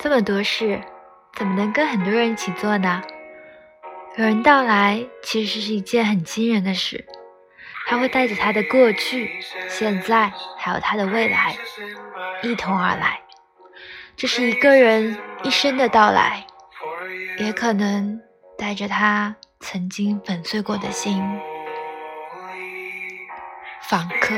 这么多事怎么能跟很多人一起做呢？有人到来其实是一件很惊人的事他会带着他的过去现在还有他的未来一同而来。这是一个人一生的到来也可能带着他曾经粉碎过的心访客。